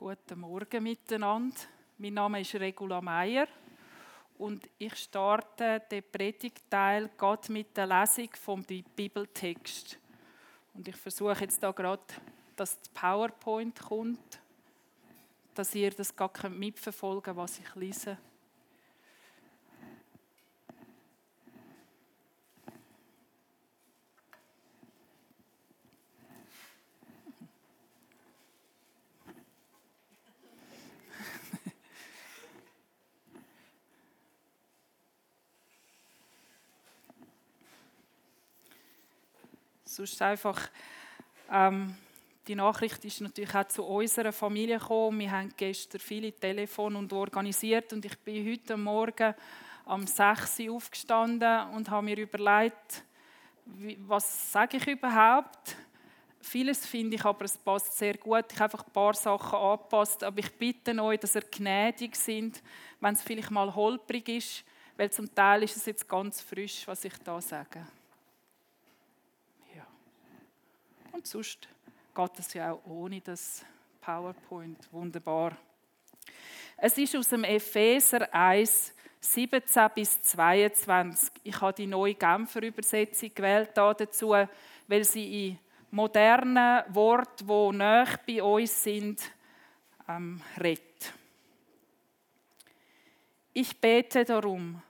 Guten Morgen miteinander. Mein Name ist Regula Meier und ich starte den Predigtteil gerade mit der Lesung vom Bibeltext. Und ich versuche jetzt da gerade, dass die PowerPoint kommt, dass ihr das gar mitverfolgen könnt, was ich lese. Sonst einfach, ähm, die Nachricht ist natürlich auch zu unserer Familie gekommen. Wir haben gestern viele Telefone und organisiert und ich bin heute Morgen am 6 Uhr aufgestanden und habe mir überlegt, was sage ich überhaupt? Vieles finde ich, aber es passt sehr gut. Ich habe einfach ein paar Sachen angepasst, aber ich bitte euch, dass ihr gnädig sind, wenn es vielleicht mal holprig ist, weil zum Teil ist es jetzt ganz frisch, was ich da sage. Und sonst geht es ja auch ohne das PowerPoint. Wunderbar. Es ist aus dem Epheser 1, 17 bis 22. Ich habe die neue Genfer Übersetzung gewählt dazu, weil sie in modernen Worten, die näher bei uns sind, ähm, redet. Ich bete darum,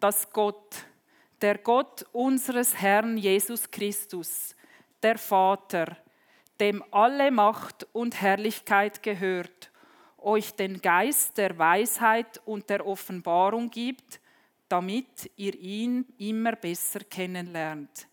dass Gott, der Gott unseres Herrn Jesus Christus, der Vater, dem alle Macht und Herrlichkeit gehört, euch den Geist der Weisheit und der Offenbarung gibt, damit ihr ihn immer besser kennenlernt.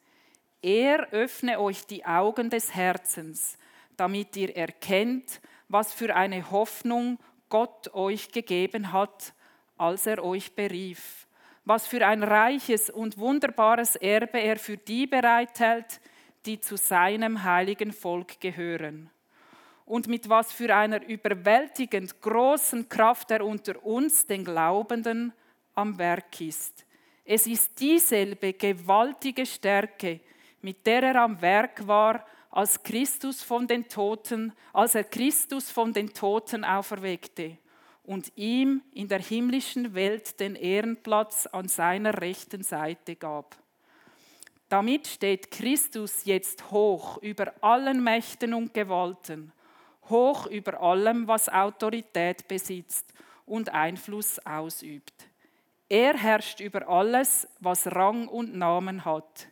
Er öffne euch die Augen des Herzens, damit ihr erkennt, was für eine Hoffnung Gott euch gegeben hat, als er euch berief, was für ein reiches und wunderbares Erbe er für die bereithält, die zu seinem heiligen Volk gehören. Und mit was für einer überwältigend großen Kraft er unter uns, den Glaubenden, am Werk ist. Es ist dieselbe gewaltige Stärke, mit der er am Werk war, als Christus von den Toten, als er Christus von den Toten auferweckte und ihm in der himmlischen Welt den Ehrenplatz an seiner rechten Seite gab. Damit steht Christus jetzt hoch über allen Mächten und Gewalten, hoch über allem, was Autorität besitzt und Einfluss ausübt. Er herrscht über alles, was Rang und Namen hat,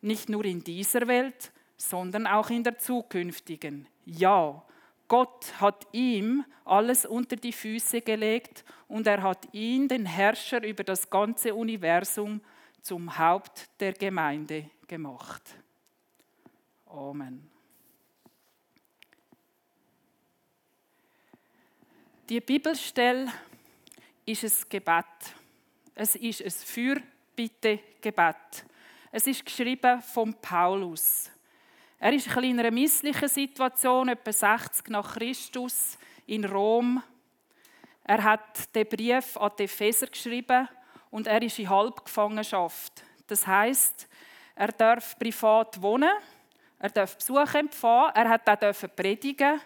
nicht nur in dieser Welt, sondern auch in der zukünftigen. Ja, Gott hat ihm alles unter die Füße gelegt und er hat ihn, den Herrscher über das ganze Universum, zum Haupt der Gemeinde gemacht. Amen. Die Bibelstelle ist ein Gebet. Es ist ein Fürbitte-Gebet. Es ist geschrieben von Paulus. Er ist in einer misslichen Situation, etwa 60 nach Christus, in Rom. Er hat den Brief an die Epheser geschrieben und er ist in Halbgefangenschaft. Das heißt, er darf privat wohnen, er darf Besuch empfangen, er hat auch predigen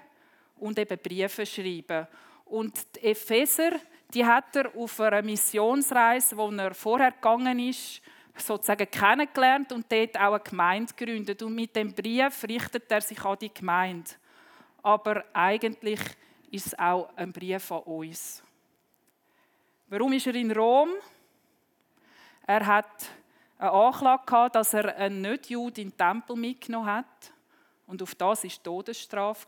und eben Briefe schreiben. Und die Epheser, die hat er auf einer Missionsreise, wo er vorher gegangen ist, sozusagen kennengelernt und dort auch eine Gemeinde gegründet. Und mit dem Brief richtet er sich an die Gemeinde. Aber eigentlich ist es auch ein Brief an uns. Warum ist er in Rom? Er hat eine Anklage gehabt, dass er einen Nicht-Jude in den Tempel mitgenommen hat. Und auf das war Todesstrafe.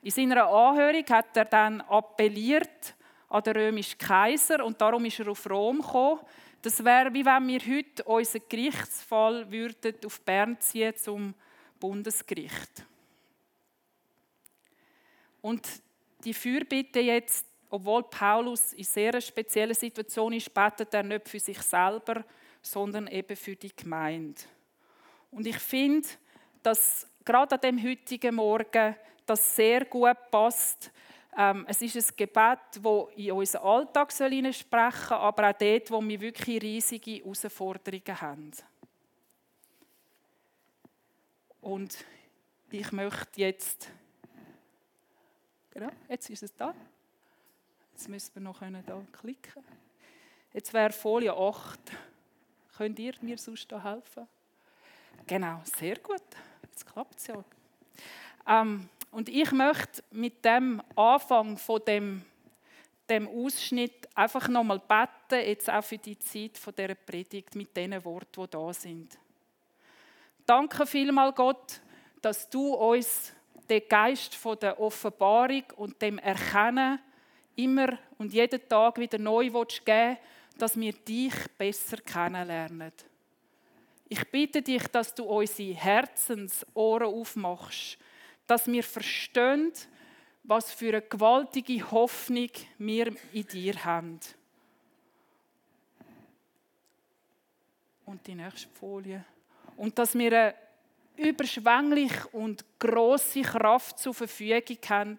In seiner Anhörung hat er dann appelliert an den römischen Kaiser und darum ist er auf Rom gekommen. Das wäre, wie wenn wir heute unseren Gerichtsfall würden auf Bern ziehen zum Bundesgericht. Und die Fürbitte jetzt obwohl Paulus in sehr speziellen Situation ist, betet er nicht für sich selber, sondern eben für die Gemeinde. Und ich finde, dass gerade an dem heutigen Morgen das sehr gut passt. Ähm, es ist ein Gebet, das in unseren Alltag sprechen soll, aber auch dort, wo wir wirklich riesige Herausforderungen haben. Und ich möchte jetzt Ja, jetzt ist es da. Jetzt müssen wir noch hier klicken. Jetzt wäre Folie 8. Könnt ihr mir sonst da helfen? Genau, sehr gut. Jetzt klappt es ja. Ähm, und ich möchte mit dem Anfang von dem, dem Ausschnitt einfach nochmal beten, jetzt auch für die Zeit von dieser Predigt mit den Worten, die da sind. Danke vielmal Gott, dass du uns den Geist von der Offenbarung und dem Erkennen immer und jeden Tag wieder neu geben dass wir dich besser kennenlernen. Ich bitte dich, dass du unsere Herzensohren aufmachst, dass wir verstehen, was für eine gewaltige Hoffnung wir in dir haben. Und die nächste Folie. Und dass wir eine überschwänglich und große Kraft zur Verfügung haben,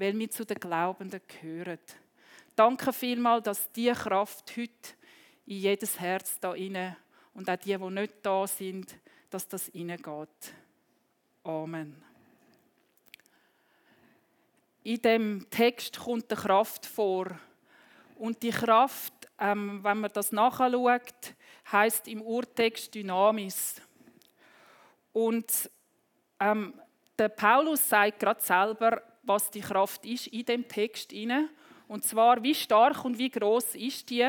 weil wir zu den Glaubenden gehören. Danke vielmals, dass diese Kraft heute in jedes Herz da inne und auch die, die nicht da sind, dass das hineingeht. Amen. In dem Text kommt die Kraft vor. Und die Kraft, ähm, wenn man das nachschaut, heißt im Urtext Dynamis. Und ähm, der Paulus sagt gerade selber, was die Kraft ist in dem Text inne. Und zwar, wie stark und wie groß ist die?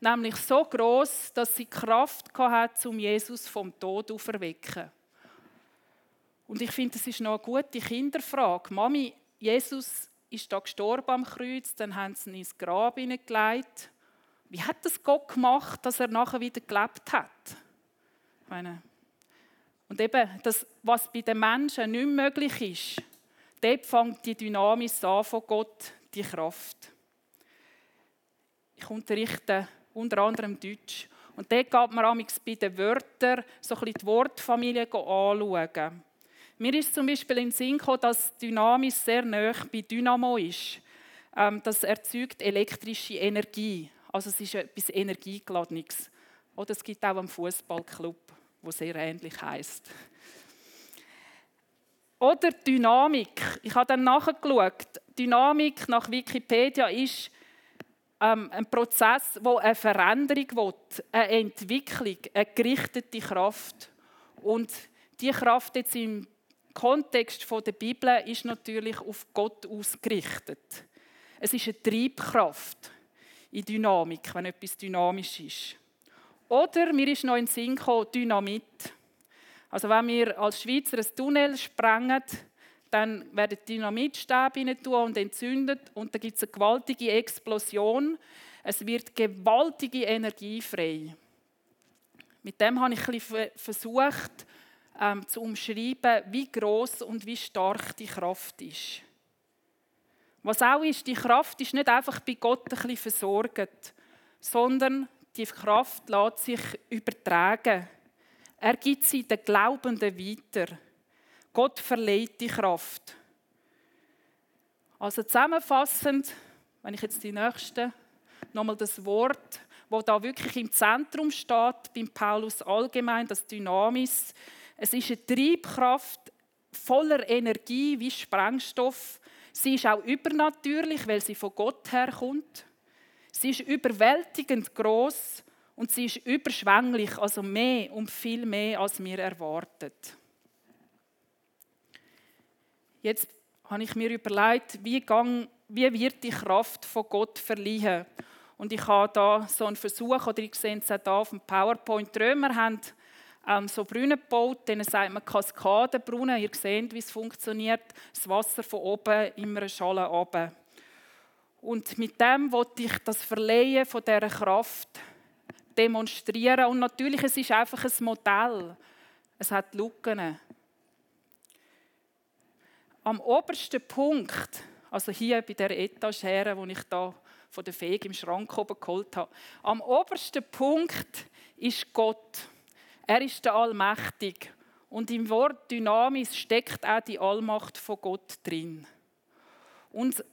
Nämlich so groß, dass sie Kraft hat, um Jesus vom Tod auferwecken. Und ich finde, das ist noch eine gute Kinderfrage. Mami, Jesus ist da gestorben am Kreuz, dann haben sie ihn ins Grab hineingelegt. Wie hat das Gott gemacht, dass er nachher wieder gelebt hat? Ich meine, und eben, das, was bei den Menschen nicht möglich ist, dort fängt die Dynamik an von Gott, die Kraft. Ich unterrichte unter anderem Deutsch. Und dort geht man bei den Wörtern so ein bisschen die Wortfamilie anschauen. Mir ist zum Beispiel in Sinn gekommen, dass Dynamik sehr nah bei Dynamo ist. Ähm, das erzeugt elektrische Energie. Also es ist etwas Energiegeladenes. Oder es gibt auch einen Fußballclub wo sehr ähnlich heißt. Oder Dynamik. Ich habe dann nachgeschaut. Dynamik nach Wikipedia ist ähm, ein Prozess, wo eine Veränderung will, eine Entwicklung, eine gerichtete Kraft. Und die Kraft jetzt im Kontext der Bibel ist natürlich auf Gott ausgerichtet. Es ist eine Triebkraft in Dynamik, wenn etwas dynamisch ist. Oder mir ist noch in den Sinn gekommen, Dynamit. Also wenn wir als Schweizer ein Tunnel sprengen, dann werden Dynamitstäbe hinein und entzündet und dann gibt es eine gewaltige Explosion. Es wird gewaltige Energie frei. Mit dem habe ich versucht ähm, zu umschreiben, wie groß und wie stark die Kraft ist. Was auch ist, die Kraft ist nicht einfach bei Gott ein bisschen versorgt, sondern die Kraft lässt sich übertragen. Er gibt sie den Glaubenden weiter. Gott verleiht die Kraft. Also zusammenfassend, wenn ich jetzt die nächste nochmal das Wort, wo da wirklich im Zentrum steht, beim Paulus allgemein, das Dynamis. Es ist eine Triebkraft voller Energie wie Sprengstoff. Sie ist auch übernatürlich, weil sie von Gott herkommt. Sie ist überwältigend groß und sie ist überschwänglich, also mehr und viel mehr, als wir erwartet. Jetzt habe ich mir überlegt, wie, gang, wie wird die Kraft von Gott verliehen? Und ich habe da so einen Versuch, oder ich sehe es auch hier auf dem PowerPoint, die Römer haben ähm, so Brunnen gebaut, denen sagt man Kaskadenbrunnen. Ihr seht, wie es funktioniert. Das Wasser von oben immer eine Schale runter. Und mit dem wollte ich das Verleihen von dieser Kraft demonstrieren. Und natürlich, es ist einfach ein Modell. Es hat Lücken. Am obersten Punkt, also hier bei der Etagere, wo ich da von der Fege im Schrank oben geholt habe, am obersten Punkt ist Gott. Er ist der Allmächtig. Und im Wort Dynamis steckt auch die Allmacht von Gott drin. Und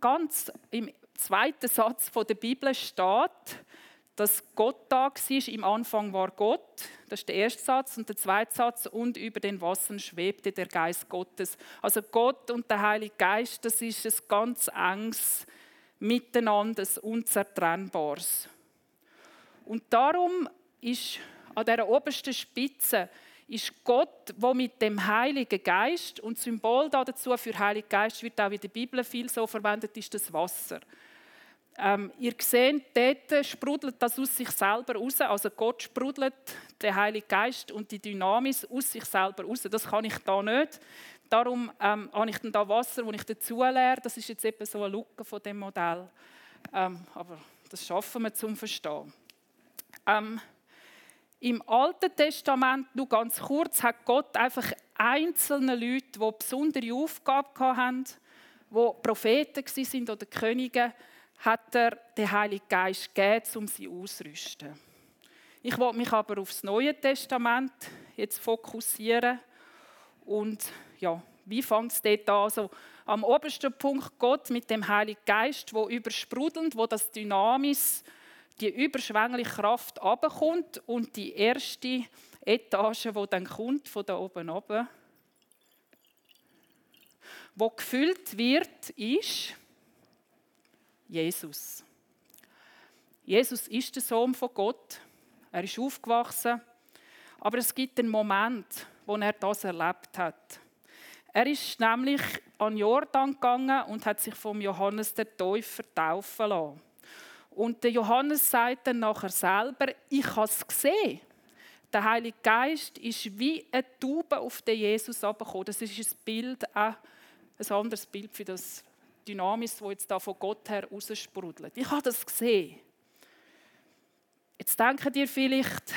ganz im zweiten Satz der Bibel steht, dass Gott da war. Im Anfang war Gott. Das ist der erste Satz. Und der zweite Satz, und über den Wassern schwebte der Geist Gottes. Also Gott und der Heilige Geist, das ist ein ganz enges Miteinander, ein unzertrennbares. Und darum ist an der obersten Spitze ist Gott, wo mit dem Heiligen Geist und Symbol dazu für Heiligen Geist wird auch in der Bibel viel so verwendet, ist das Wasser. Ähm, ihr seht, dort sprudelt das aus sich selber raus. Also Gott sprudelt der Heilige Geist und die Dynamis aus sich selber raus. Das kann ich da nicht. Darum ähm, habe ich dann da Wasser, das ich dazu leere. Das ist jetzt eben so eine Lücke von dem Modell. Ähm, aber das schaffen wir zum Verstehen. Ähm, Im Alten Testament, nur ganz kurz, hat Gott einfach einzelne Leute, die besondere Aufgaben hatten, die Propheten waren oder Könige, hat er den Heiligen Geist gegeben, um sie auszurüsten. Ich will mich aber auf das Neue Testament jetzt fokussieren und ja, wie fängt es dort an? Also, am obersten Punkt Gott mit dem Heiligen Geist, wo übersprudelnd, wo das Dynamis, die überschwängliche Kraft abkommt und die erste Etage, wo dann kommt von da oben runter, wo gefüllt wird, ist Jesus. Jesus ist der Sohn von Gott. Er ist aufgewachsen. Aber es gibt einen Moment, wo er das erlebt hat. Er ist nämlich an Jordan gegangen und hat sich vom Johannes der Täufer taufen lassen. Und der Johannes sagt dann nachher selber, ich habe es gesehen. Der Heilige Geist ist wie eine Taube auf den Jesus abgekommen. Das ist ein Bild, ein anderes Bild für das Dynamis, das jetzt da von Gott her raussprudelt. Ich habe das gesehen. Jetzt denken ihr vielleicht,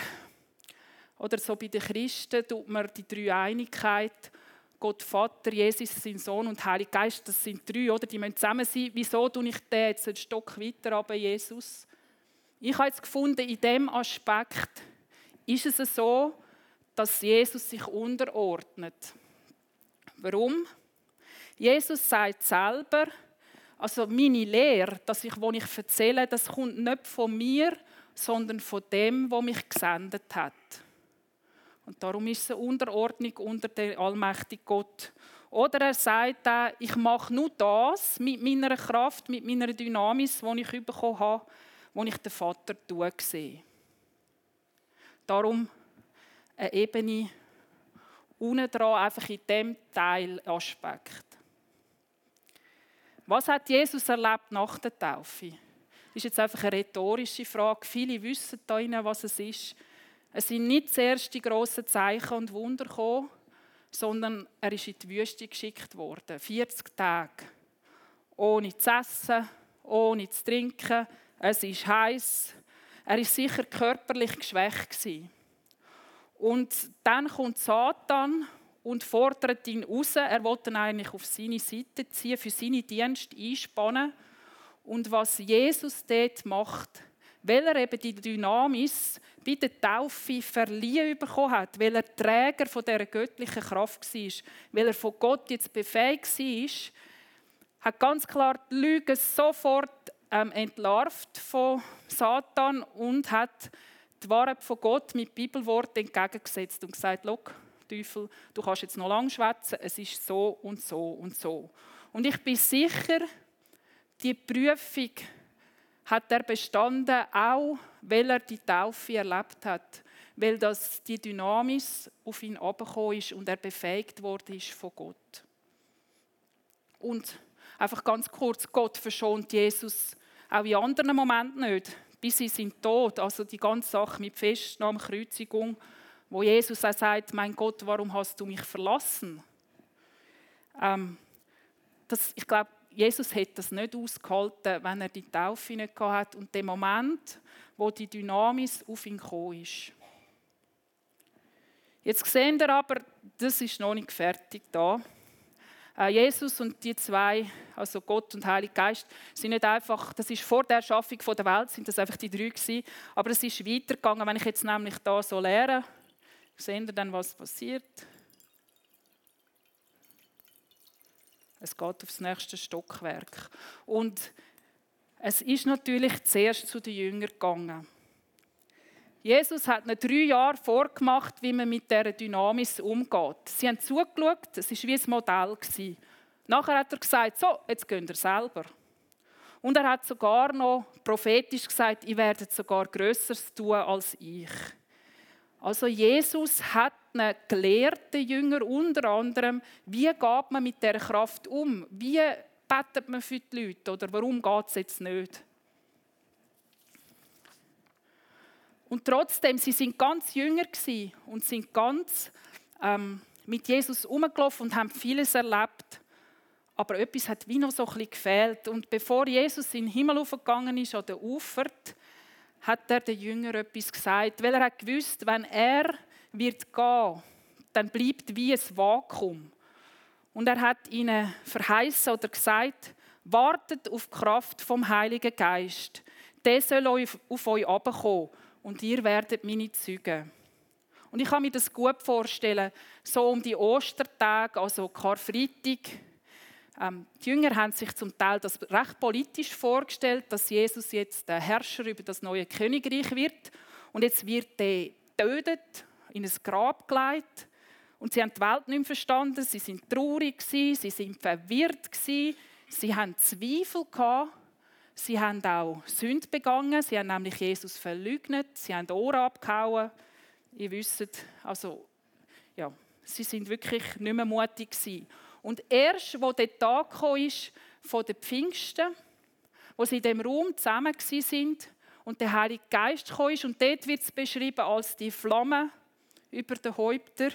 oder so bei den Christen tut man die Dreieinigkeit, Gott Vater, Jesus, sein Sohn und Heiliger Geist, das sind drei, oder? Die müssen zusammen sein. Wieso tue ich den jetzt einen Stock weiter aber Jesus? Ich habe jetzt gefunden, in dem Aspekt ist es so, dass Jesus sich unterordnet. Warum? Jesus sagt selber, also meine Lehre, dass ich, wo ich erzähle, das kommt nicht von mir, sondern von dem, wo mich gesendet hat. Und darum ist es eine Unterordnung unter den allmächtigen Gott. Oder er sagt auch, ich mache nur das mit meiner Kraft, mit meiner Dynamis, die ich bekommen habe, wo ich den Vater sehe. Darum eine Ebene unten dran, einfach in diesem Teilaspekt. Was hat Jesus erlebt nach der Taufe? Das ist jetzt einfach eine rhetorische Frage. Viele wissen da innen, was es ist. Es sind nicht zuerst die grossen Zeichen und Wunder gekommen, sondern er ist in die Wüste geschickt worden. 40 Tage. Ohne zu essen, ohne zu trinken. Es ist heiß. Er ist sicher körperlich geschwächt Und dann kommt Satan und fordert ihn raus. Er wollte ihn eigentlich auf seine Seite ziehen, für seine Dienste einspannen. Und was Jesus dort macht, weil er eben die Dynamis bei der Taufe verliehen bekommen hat, weil er Träger von dieser göttlichen Kraft war, weil er von Gott jetzt befähigt war, hat ganz klar die Lüge sofort ähm, entlarvt von Satan und hat die Wahrheit von Gott mit Bibelworten entgegengesetzt und gesagt, Teufel, du kannst jetzt noch lange schwätzen, es ist so und so und so. Und ich bin sicher, die Prüfung hat er bestanden, auch weil er die Taufe erlebt hat, weil das die Dynamis auf ihn abgekommen ist und er befähigt worden ist von Gott. Und einfach ganz kurz, Gott verschont Jesus auch in anderen Momenten nicht, bis sie sind tot, also die ganze Sache mit Festnahme, Kreuzigung wo Jesus auch sagt, mein Gott, warum hast du mich verlassen? Ähm, das, ich glaube, Jesus hätte das nicht ausgehalten, wenn er die Taufe nicht gehabt hat und der Moment, wo die Dynamis auf ihn gekommen ist. Jetzt sehen wir aber, das ist noch nicht fertig da. Äh, Jesus und die zwei, also Gott und Heilig Geist, sind nicht einfach, das ist vor der Erschaffung der Welt, sind das einfach die drei gewesen, aber es ist weitergegangen, wenn ich jetzt nämlich da so lehre, Sehen ihr dann, was passiert? Es geht aufs nächste Stockwerk. Und es ist natürlich zuerst zu den Jüngern gegangen. Jesus hat ihnen drei Jahre vorgemacht, wie man mit dieser Dynamis umgeht. Sie haben zugeschaut, es war wie ein Modell. Nachher hat er gesagt, so, jetzt geht ihr selber. Und er hat sogar noch prophetisch gesagt, ihr werdet sogar Größeres tun als ich. Also Jesus hat einen gelehrten Jünger unter anderem, wie geht man mit der Kraft um? Wie betet man für die Leute? Oder warum geht es jetzt nicht? Und trotzdem, sie sind ganz jünger und sind ganz ähm, mit Jesus umgelaufen und haben vieles erlebt. Aber etwas hat wie noch so ein bisschen gefehlt. Und bevor Jesus in den Himmel aufgegangen ist oder ufert, hat er den Jünger etwas gesagt, weil er hat gewusst, wenn er wird gehen, dann bleibt wie ein Vakuum. Und er hat ihnen verheißen oder gesagt, wartet auf die Kraft vom Heiligen Geist. Der soll auf euch abkommen und ihr werdet meine Züge. Und ich kann mir das gut vorstellen, so um die Ostertage, also Karfreitag. Ähm, die Jünger haben sich zum Teil das recht politisch vorgestellt, dass Jesus jetzt der Herrscher über das neue Königreich wird. Und jetzt wird er getötet, in ein Grab gelegt. Und sie haben die Welt nicht verstanden, sie sind traurig, sie sind verwirrt, sie haben Zweifel gehabt. Sie haben auch Sünde begangen. Sie haben nämlich Jesus verleugnet. Sie haben Ohren abgehauen. Ihr wisst, also, ja, sie sind wirklich nicht mehr mutig gewesen. Und erst, wo der Tag kam, ist von den Pfingsten, wo sie in dem Raum zusammen sind und der Heilige Geist kam, ist, und dort wird es beschrieben als die Flamme über den Häupter,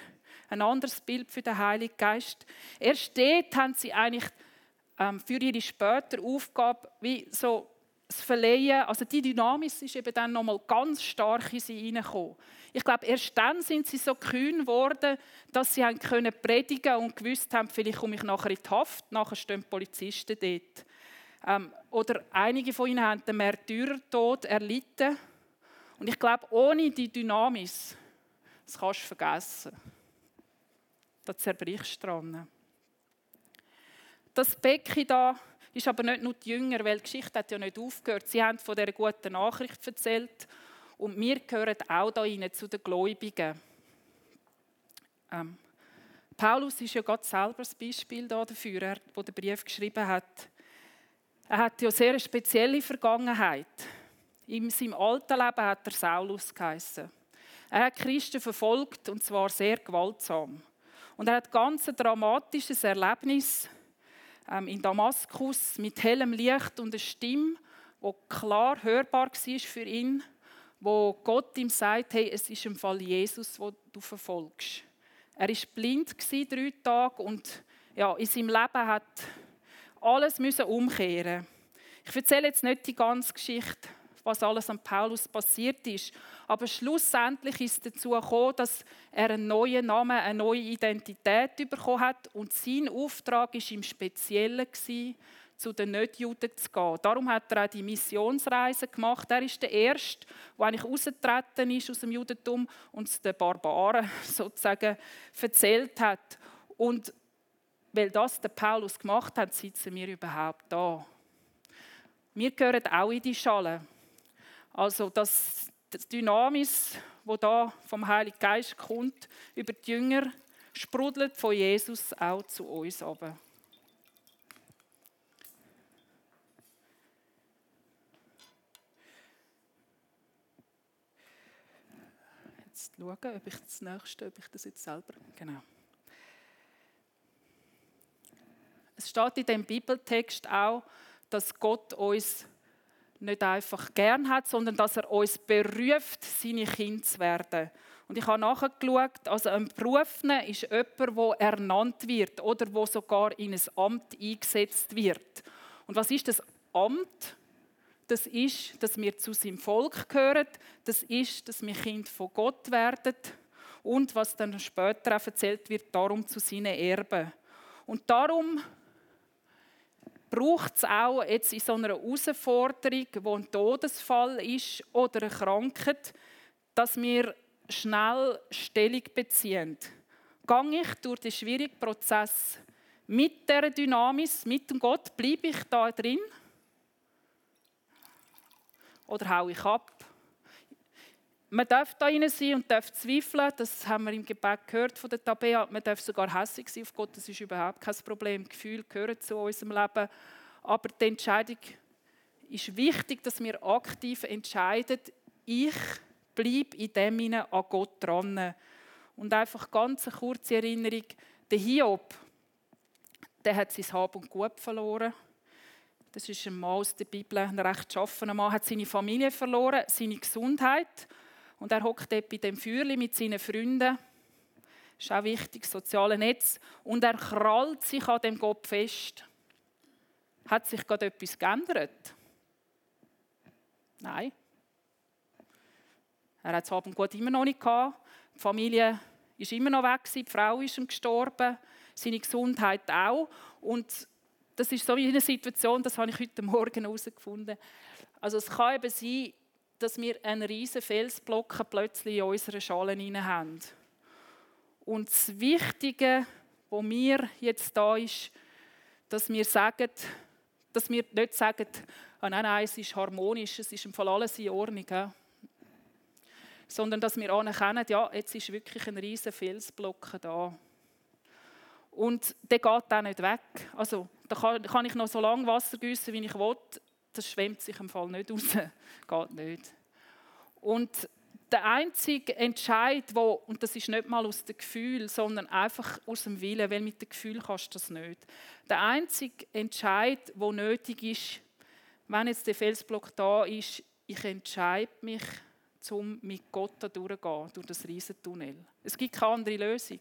ein anderes Bild für den Heiligen Geist. Erst dort haben sie eigentlich ähm, für ihre spätere Aufgabe wie so das Verleihen, also die Dynamis ist eben dann nochmal ganz stark in sie hineingekommen. Ich glaube, erst dann sind sie so kühn geworden, dass sie haben können predigen und gewusst haben, vielleicht komme ich nachher in die Haft, nachher stehen Polizisten dort. Ähm, oder einige von ihnen haben den Märtyrertod erlitten. Und ich glaube, ohne die Dynamis, das kannst du vergessen. Da zerbrichst du dran. Das Becken da ist aber nicht nur die Jünger, weil die Geschichte hat ja nicht aufgehört. Sie haben von dieser guten Nachricht erzählt und wir gehören auch da rein, zu den Gläubigen. Ähm, Paulus ist ja Gott selber das Beispiel dafür, der den Brief geschrieben hat. Er hat ja sehr eine spezielle Vergangenheit. In seinem alten Leben hat er Saulus geheißen. Er hat Christen verfolgt und zwar sehr gewaltsam. Und er hat ganz ein dramatisches Erlebnis in Damaskus mit hellem Licht und einer Stimme, die klar hörbar war für ihn, wo Gott ihm sagt, hey, es ist im Fall Jesus, wo du verfolgst. Er ist blind drei Tage und ja, in seinem Leben hat alles müssen umkehren. Ich erzähle jetzt nicht die ganze Geschichte, was alles an Paulus passiert ist. Aber schlussendlich ist es dazu gekommen, dass er einen neuen Namen, eine neue Identität bekommen hat. Und sein Auftrag war im Speziellen, zu den Nichtjuden zu gehen. Darum hat er auch die Missionsreise gemacht. Er ist der Erste, der eigentlich ausgetreten ist aus dem Judentum und es den Barbaren sozusagen erzählt hat. Und weil das der Paulus gemacht hat, sitzen wir überhaupt da. Wir gehören auch in die Schale. Also das, das Dynamis, wo da vom Heiligen Geist kommt, über die Jünger, sprudelt von Jesus auch zu uns aber. Jetzt schauen, ob ich das nächste, ob ich das jetzt selber, genau. Es steht in dem Bibeltext auch, dass Gott uns nicht einfach gern hat, sondern dass er uns beruft, seine Kinder zu werden. Und ich habe nachgeschaut, also ein Berufener ist jemand, der ernannt wird oder wo sogar in ein Amt eingesetzt wird. Und was ist das Amt? Das ist, dass wir zu seinem Volk gehören. Das ist, dass wir Kind von Gott werden. Und was dann später auch erzählt wird, darum zu seinen Erben. Und darum braucht es auch jetzt in so einer Herausforderung, wo ein Todesfall ist oder eine Krankheit, dass wir schnell Stellung beziehen. Gehe ich durch den schwierigen Prozess mit der Dynamis, mit dem Gott, bleibe ich da drin? Oder haue ich ab? Man darf da rein sein und darf zweifeln. Das haben wir im Gebet gehört von der Tabea. Man darf sogar hässlich sein auf Gott. Das ist überhaupt kein Problem. Gefühle gehören zu unserem Leben. Aber die Entscheidung ist wichtig, dass wir aktiv entscheiden, ich bleibe in dem Sinne an Gott dran. Und einfach ganz eine kurze Erinnerung, der Hiob, der hat sein Hab und Gut verloren. Das ist ein Mann aus der Bibel, ein recht schaffener Mann, hat seine Familie verloren, seine Gesundheit. Und er hockt dort bei dem Feuerli mit seinen Freunden. Das ist auch wichtig, soziale Netz. Und er krallt sich an dem Gott fest. Hat sich gerade etwas geändert? Nein. Er hat es Abend gut immer noch nicht gehabt. Die Familie ist immer noch weg, die Frau ist gestorben, seine Gesundheit auch. Und das ist so eine Situation, das habe ich heute Morgen herausgefunden. Also es kann eben sein, dass wir einen riesen Felsblock plötzlich in unsere Schalen haben. Und das Wichtige, was mir jetzt da ist, dass wir sagen, dass wir nicht sagen, oh nein, nein, es ist harmonisch, es ist im Fall alles in Ordnung. Ja? Sondern dass wir anerkennen, ja, jetzt ist wirklich ein riesen Felsblock da. Und der geht auch nicht weg. Also, da kann, kann ich noch so lange Wasser gießen, wie ich will. Das schwemmt sich im Fall nicht raus. geht nicht. Und der einzige Entscheid, wo, und das ist nicht mal aus dem Gefühl, sondern einfach aus dem Willen, weil mit dem Gefühl kannst du das nicht. Der einzige Entscheid, wo nötig ist, wenn jetzt der Felsblock da ist, ich entscheide mich, um mit Gott da durchzugehen, durch das Riesentunnel. Es gibt keine andere Lösung.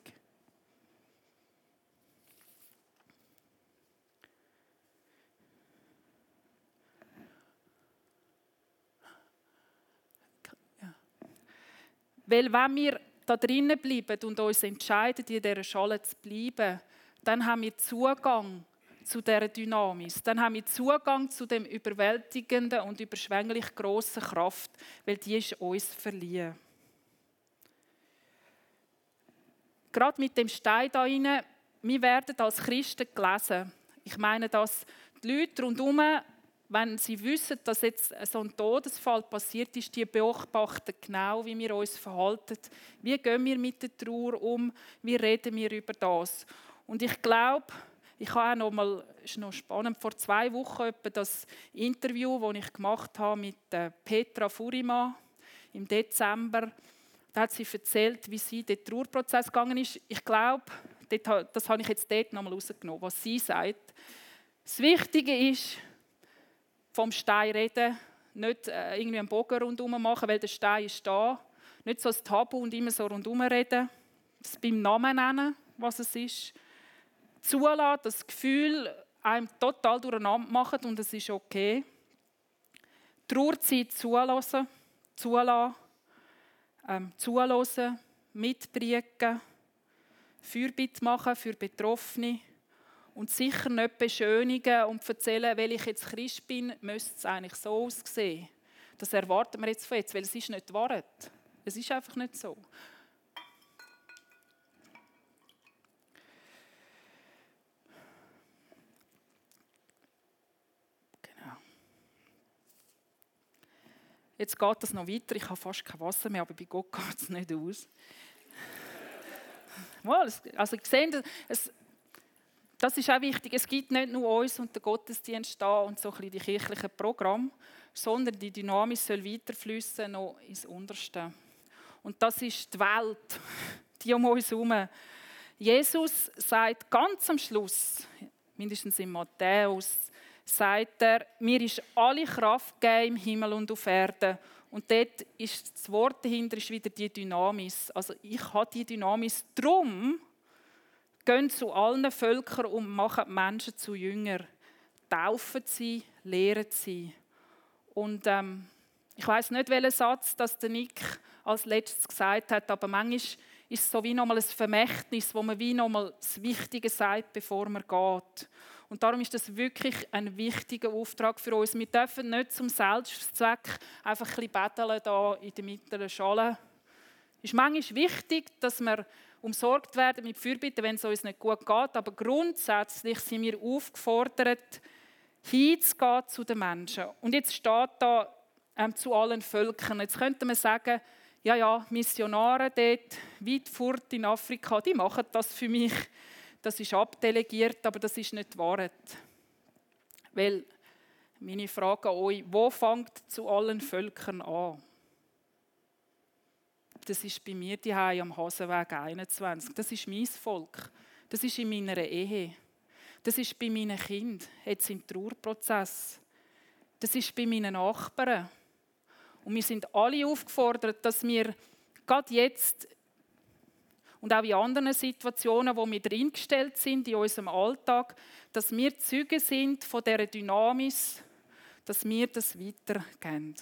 Weil wenn wir da drinnen bleiben und uns entscheiden, in dieser Schale zu bleiben, dann haben wir Zugang zu dieser Dynamis. Dann haben wir Zugang zu dem überwältigenden und überschwänglich grossen Kraft, weil die ist uns verliehen. Gerade mit dem Stein da rein, wir werden als Christen gelesen. Ich meine, dass die Leute rundherum wenn sie wissen, dass jetzt so ein Todesfall passiert ist, die beobachten genau, wie wir uns verhalten. Wie gehen wir mit der Trauer um? Wie reden wir über das? Und ich glaube, ich habe auch noch mal, ist noch spannend, vor zwei Wochen das Interview, das ich gemacht habe mit äh, Petra Furima im Dezember. Da hat sie erzählt, wie sie den Trauerprozess gegangen ist. Ich glaube, das habe ich jetzt dort noch mal rausgenommen, was sie sagt. Das Wichtige ist, vom Stein reden, nicht äh, irgendwie einen Bogen rundherum machen, weil der Stein ist da. Nicht so ein Tabu und immer so rundherum reden. Das beim Namen nennen, was es ist. Zulassen, das Gefühl einem total durcheinander machen und es ist okay. Trauerzeit zulassen, zulassen, ähm, zulassen, mitbringen, Fürbitte machen für Betroffene und sicher nicht beschönigen und erzählen, weil ich jetzt Christ bin, müsste es eigentlich so aussehen. Das erwarten wir jetzt von jetzt, weil es ist nicht wahr. Es ist einfach nicht so. Genau. Jetzt geht das noch weiter. Ich habe fast kein Wasser mehr, aber bei Gott geht es nicht aus. Also, ich sehe, es, das ist auch wichtig. Es gibt nicht nur uns und den Gottesdienst da und so ein bisschen die kirchlichen Programme, sondern die Dynamik soll weiterfließen noch ins Unterste. Und das ist die Welt, die um uns herum. Jesus sagt ganz am Schluss, mindestens in Matthäus, sagt er, mir ist alle Kraft gegeben im Himmel und auf Erden. Und dort ist das Wort dahinter ist wieder die Dynamis. Also ich habe die Dynamis drum, Gehen zu allen Völkern und machen die Menschen zu Jünger. Taufen sie, lehren sie. Und ähm, ich weiß nicht, welchen Satz das der Nick als letztes gesagt hat, aber manchmal ist es so wie nochmal ein Vermächtnis, wo man wie nochmal das Wichtige sagt, bevor man geht. Und darum ist das wirklich ein wichtiger Auftrag für uns. Wir dürfen nicht zum Selbstzweck einfach ein bisschen betteln da in der mittleren Schale. Es ist manchmal wichtig, dass wir umsorgt werden mit Fürbitte, wenn es uns nicht gut geht. Aber grundsätzlich sind wir aufgefordert, hinzugehen zu den Menschen. Und jetzt steht da ähm, zu allen Völkern. Jetzt könnte man sagen, ja, ja, Missionare dort, weit fort in Afrika, die machen das für mich. Das ist abdelegiert, aber das ist nicht Wahrheit. Weil, meine Frage an euch, wo fängt zu allen Völkern an? Das ist bei mir die am Hasenweg 21. Das ist mein Volk. Das ist in meiner Ehe. Das ist bei meinen Kindern, jetzt im Trauerprozess. Das ist bei meinen Nachbarn. Und wir sind alle aufgefordert, dass wir gerade jetzt und auch in anderen Situationen, wo wir dringestellt sind in unserem Alltag, dass wir Züge sind von dieser Dynamis, dass wir das weitergeben.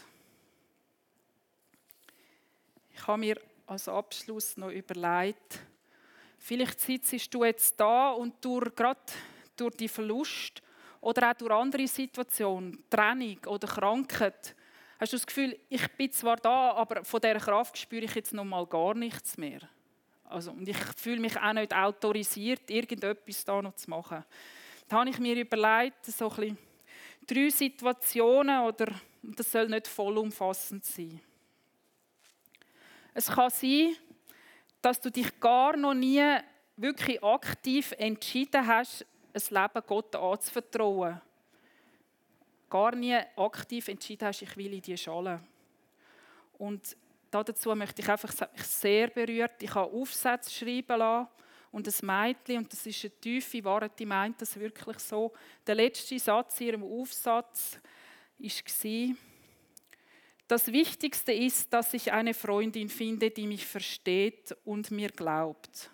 Ich habe mir als Abschluss noch überlegt, vielleicht sitzt du jetzt da und durch, gerade durch die Verlust oder auch durch andere Situationen, Trennung oder Krankheit, hast du das Gefühl, ich bin zwar da, aber von dieser Kraft spüre ich jetzt noch mal gar nichts mehr. Also, und ich fühle mich auch nicht autorisiert, irgendetwas da noch zu machen. Da habe ich mir überlegt, so ein bisschen drei Situationen, oder das soll nicht vollumfassend sein. Es kann sein, dass du dich gar noch nie wirklich aktiv entschieden hast, ein Leben Gott anzuvertrauen. Gar nie aktiv entschieden hast, ich will in die Schale. Und dazu möchte ich einfach sagen, ich sehr berührt. Ich habe Aufsätze schreiben lassen und ein Mädchen, und das ist eine tiefe Wahrheit, die meint das wirklich so. Der letzte Satz in ihrem Aufsatz war, das Wichtigste ist, dass ich eine Freundin finde, die mich versteht und mir glaubt.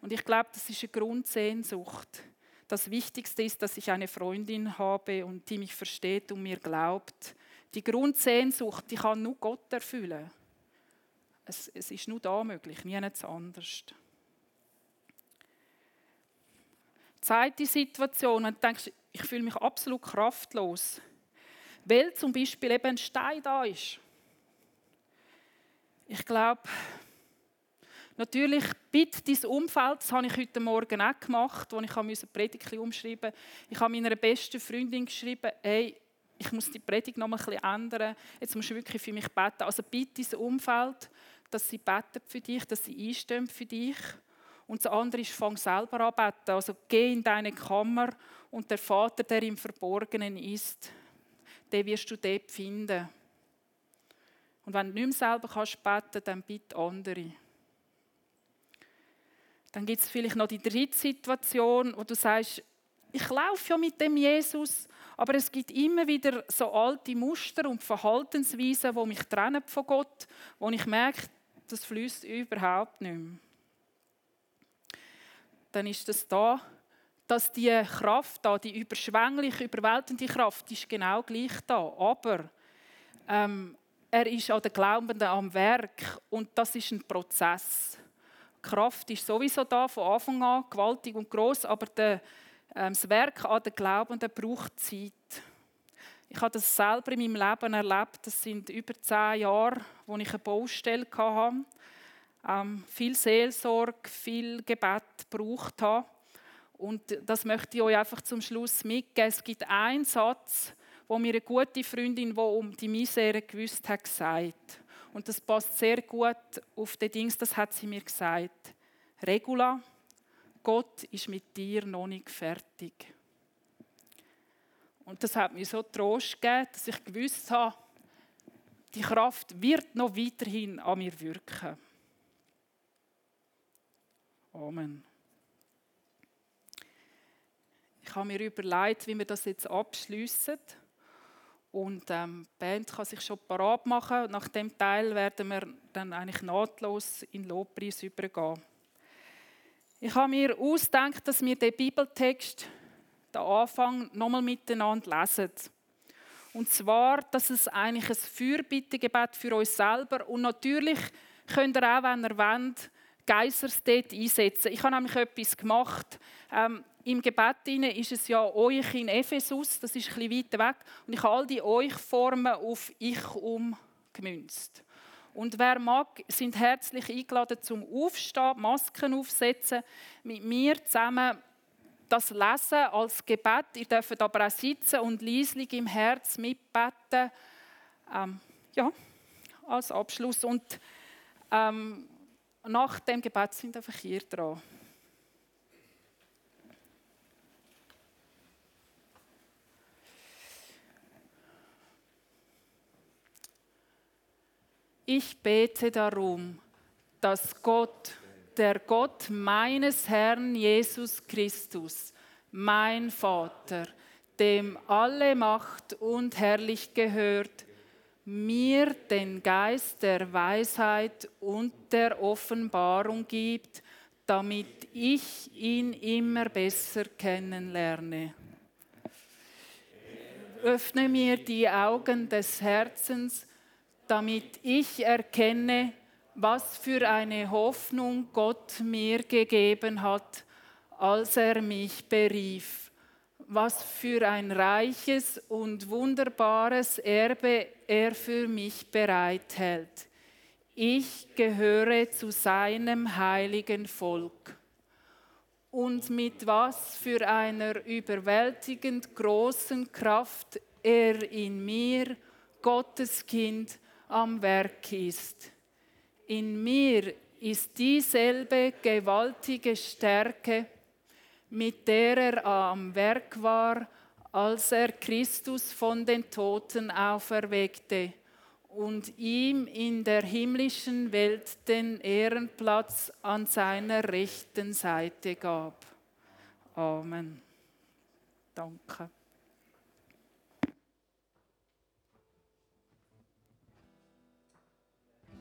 Und ich glaube, das ist eine Grundsehnsucht. Das Wichtigste ist, dass ich eine Freundin habe und die mich versteht und mir glaubt. Die Grundsehnsucht, die kann nur Gott erfüllen. Es, es ist nur da möglich, nichts anders. Zweite Situation, wenn du denkst, ich fühle mich absolut kraftlos, weil zum Beispiel eben ein Stein da ist. Ich glaube, Natürlich, bitte dein Umfeld, das habe ich heute Morgen auch gemacht, als ich die Predigt umschreiben musste. Ich habe meiner besten Freundin geschrieben, hey, ich muss die Predigt noch ein bisschen ändern, jetzt musst du wirklich für mich beten. Also bitte dein Umfeld, dass sie beten für dich, dass sie einstehen für dich. Und das andere ist, fang selber an beten. Also geh in deine Kammer und der Vater, der im Verborgenen ist, den wirst du dort finden. Und wenn du nicht mehr selber kannst beten, dann bitte andere. Dann gibt es vielleicht noch die dritte Situation, wo du sagst, ich laufe ja mit dem Jesus, aber es gibt immer wieder so alte Muster und Verhaltensweisen, die mich trennen von Gott, wo ich merke, das fließt überhaupt nicht mehr. Dann ist es da, dass die Kraft da, die überschwängliche, überwältigende Kraft, ist genau gleich da. Aber ähm, er ist an den Glaubenden am Werk und das ist ein Prozess. Kraft ist sowieso da von Anfang an, gewaltig und groß, aber der, ähm, das Werk an den Glaubenden braucht Zeit. Ich habe das selber in meinem Leben erlebt. Das sind über zehn Jahre, wo ich eine Baustelle hatte, ähm, viel Seelsorge, viel Gebet gebraucht habe. Und das möchte ich euch einfach zum Schluss mitgeben. Es gibt einen Satz, wo mir eine gute Freundin, die um die Misere gewusst hat, gesagt und das passt sehr gut auf den Dings, das hat sie mir gesagt. Regula, Gott ist mit dir noch nicht fertig. Und das hat mir so Trost gegeben, dass ich gewusst habe, die Kraft wird noch weiterhin an mir wirken. Amen. Ich habe mir überlegt, wie wir das jetzt abschließen. Und ähm, die Band kann sich schon parat machen. Nach dem Teil werden wir dann eigentlich nahtlos in Lobpreis übergehen. Ich habe mir ausgedacht, dass wir den Bibeltext, den Anfang, nochmal miteinander lesen. Und zwar, dass es eigentlich ein Fürbittegebet für uns selber und natürlich könnt ihr auch, wenn ihr wollt, Geissers dort einsetzen. Ich habe nämlich etwas gemacht. Ähm, im Gebet ist es ja euch in Ephesus, das ist ein bisschen weiter weg. Und ich habe all die euch-Formen auf ich umgemünzt. Und wer mag, sind herzlich eingeladen zum Aufstehen, Masken aufsetzen, mit mir zusammen das lesen als Gebet. Ihr dürft aber auch sitzen und leislich im Herz mitbeten. Ähm, ja, als Abschluss. Und ähm, nach dem Gebet sind einfach hier dran. Ich bete darum, dass Gott, der Gott meines Herrn Jesus Christus, mein Vater, dem alle Macht und Herrlich gehört, mir den Geist der Weisheit und der Offenbarung gibt, damit ich ihn immer besser kennenlerne. Öffne mir die Augen des Herzens, damit ich erkenne, was für eine Hoffnung Gott mir gegeben hat, als er mich berief, was für ein reiches und wunderbares Erbe er für mich bereithält. Ich gehöre zu seinem heiligen Volk. Und mit was für einer überwältigend großen Kraft er in mir, Gottes Kind, am Werk ist. In mir ist dieselbe gewaltige Stärke, mit der er am Werk war, als er Christus von den Toten auferweckte und ihm in der himmlischen Welt den Ehrenplatz an seiner rechten Seite gab. Amen. Danke.